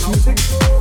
house music?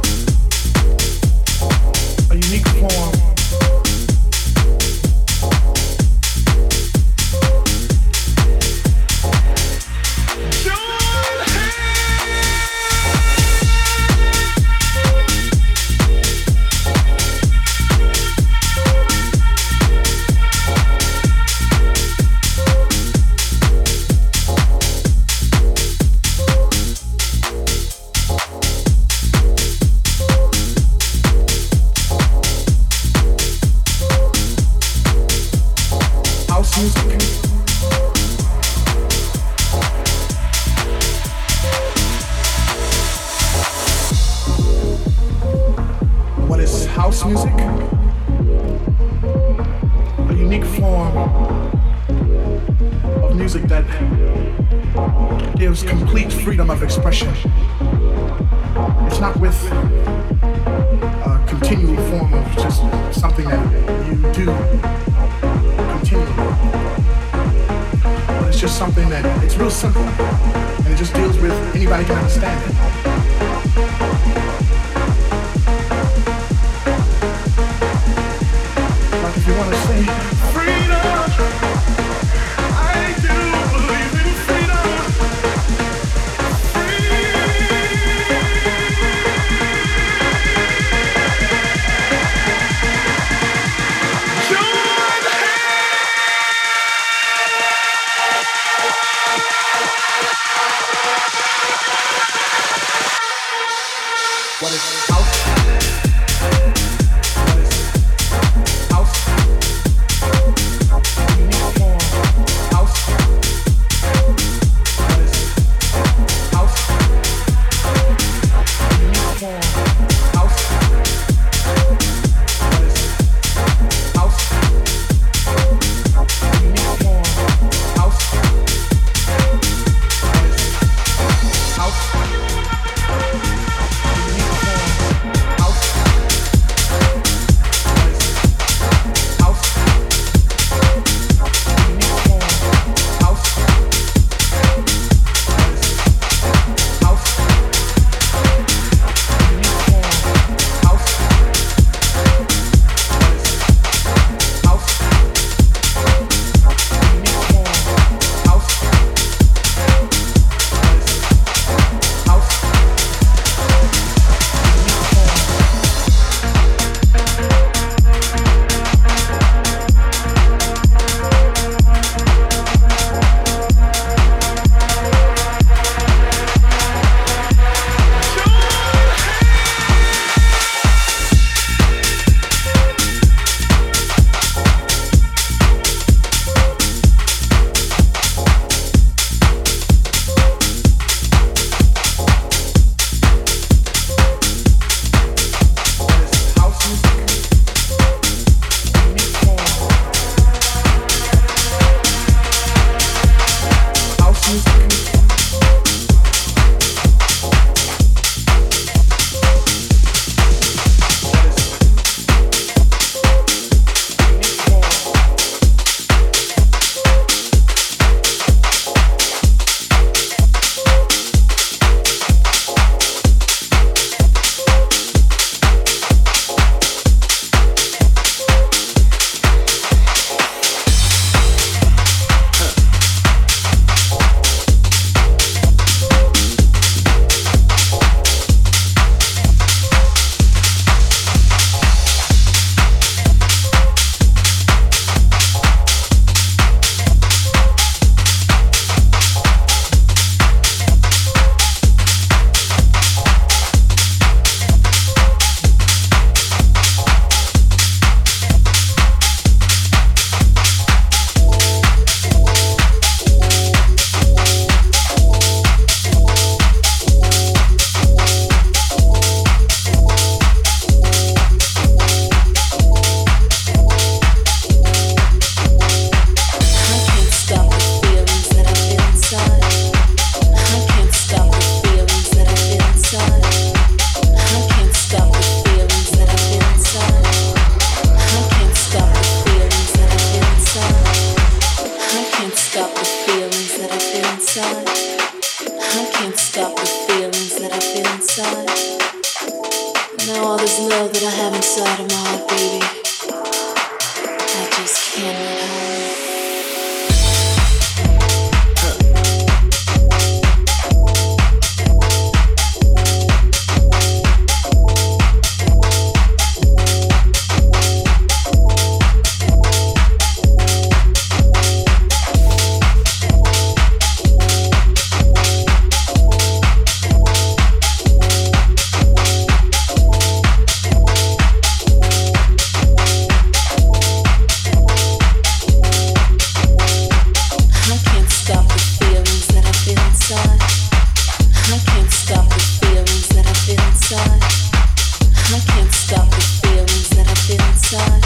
I can't stop the feelings that I feel inside.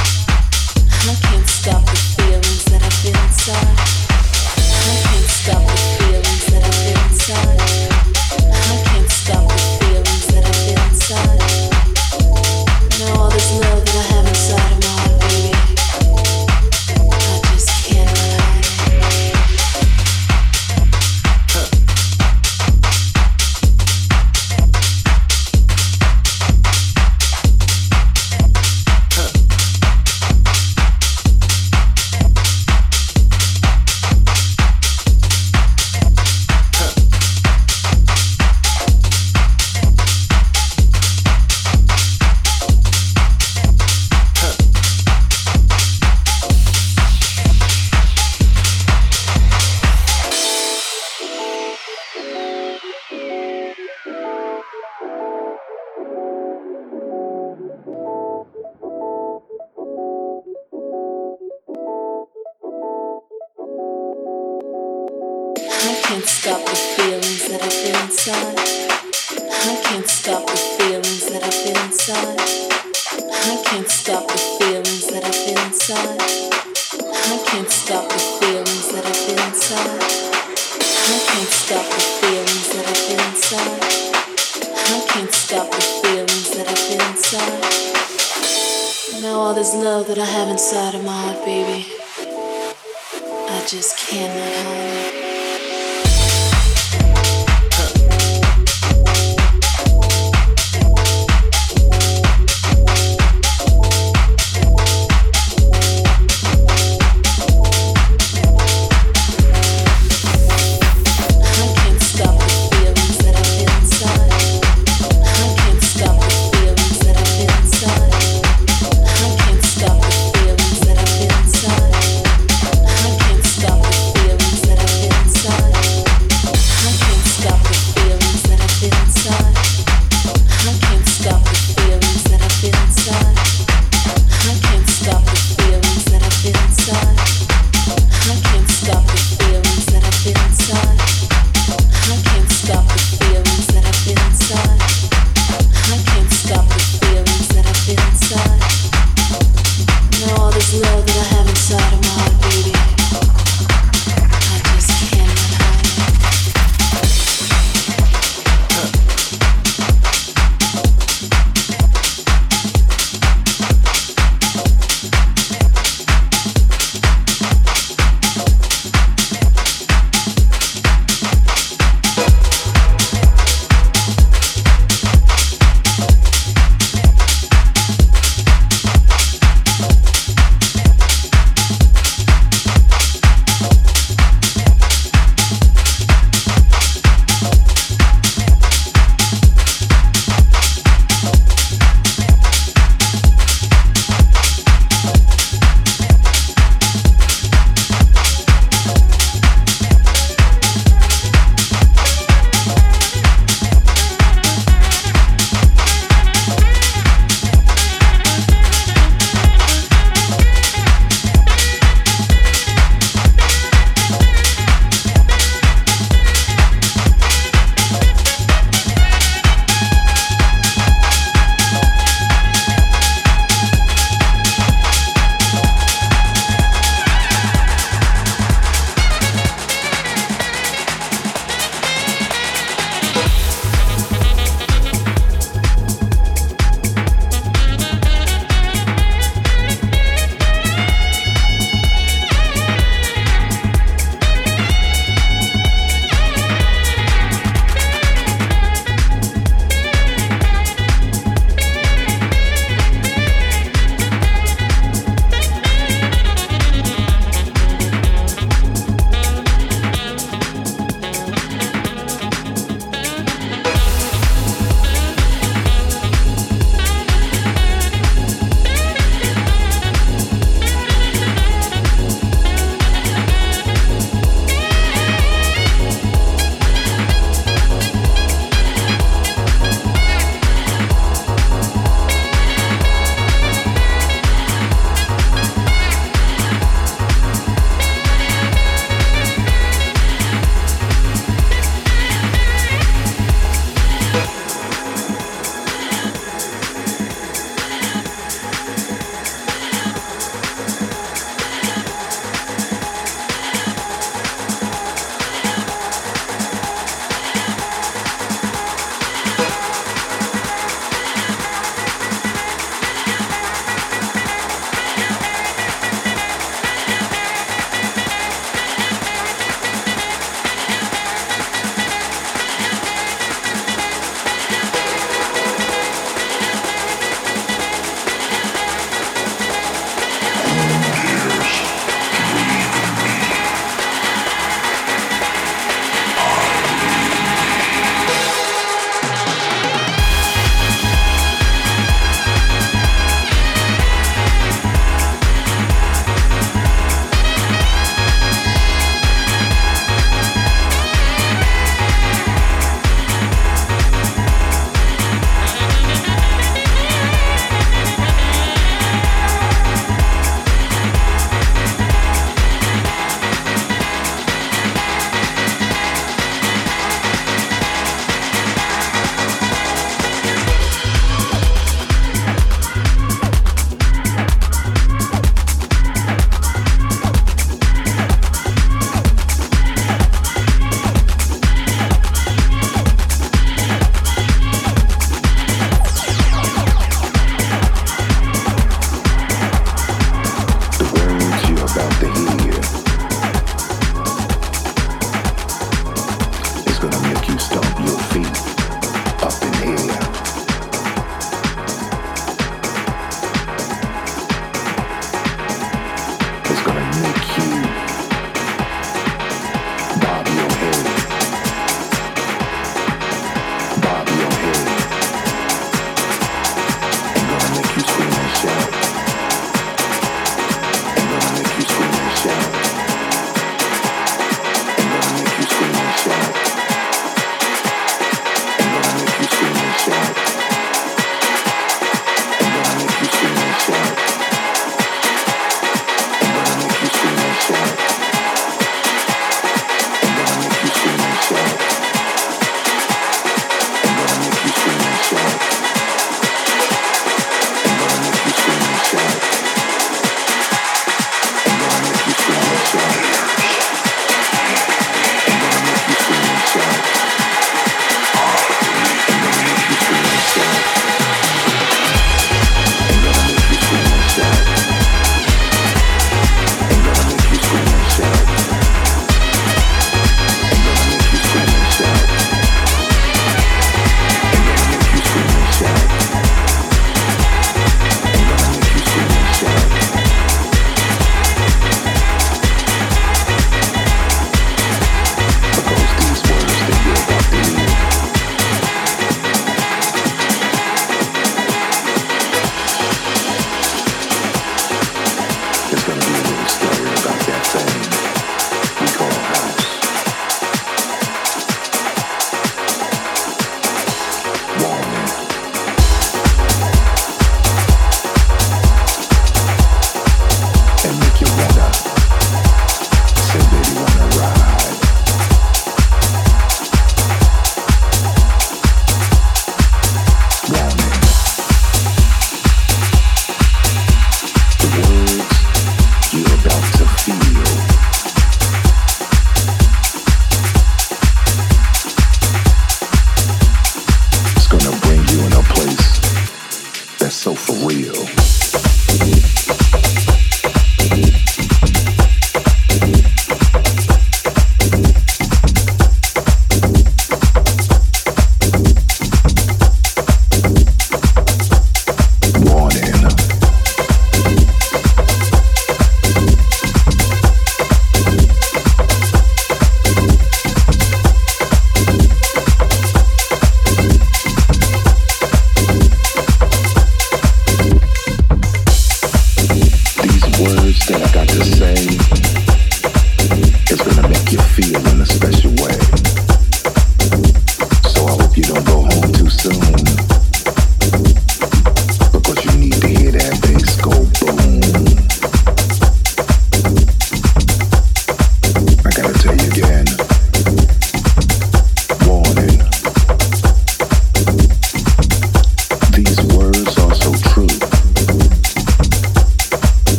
I can't stop the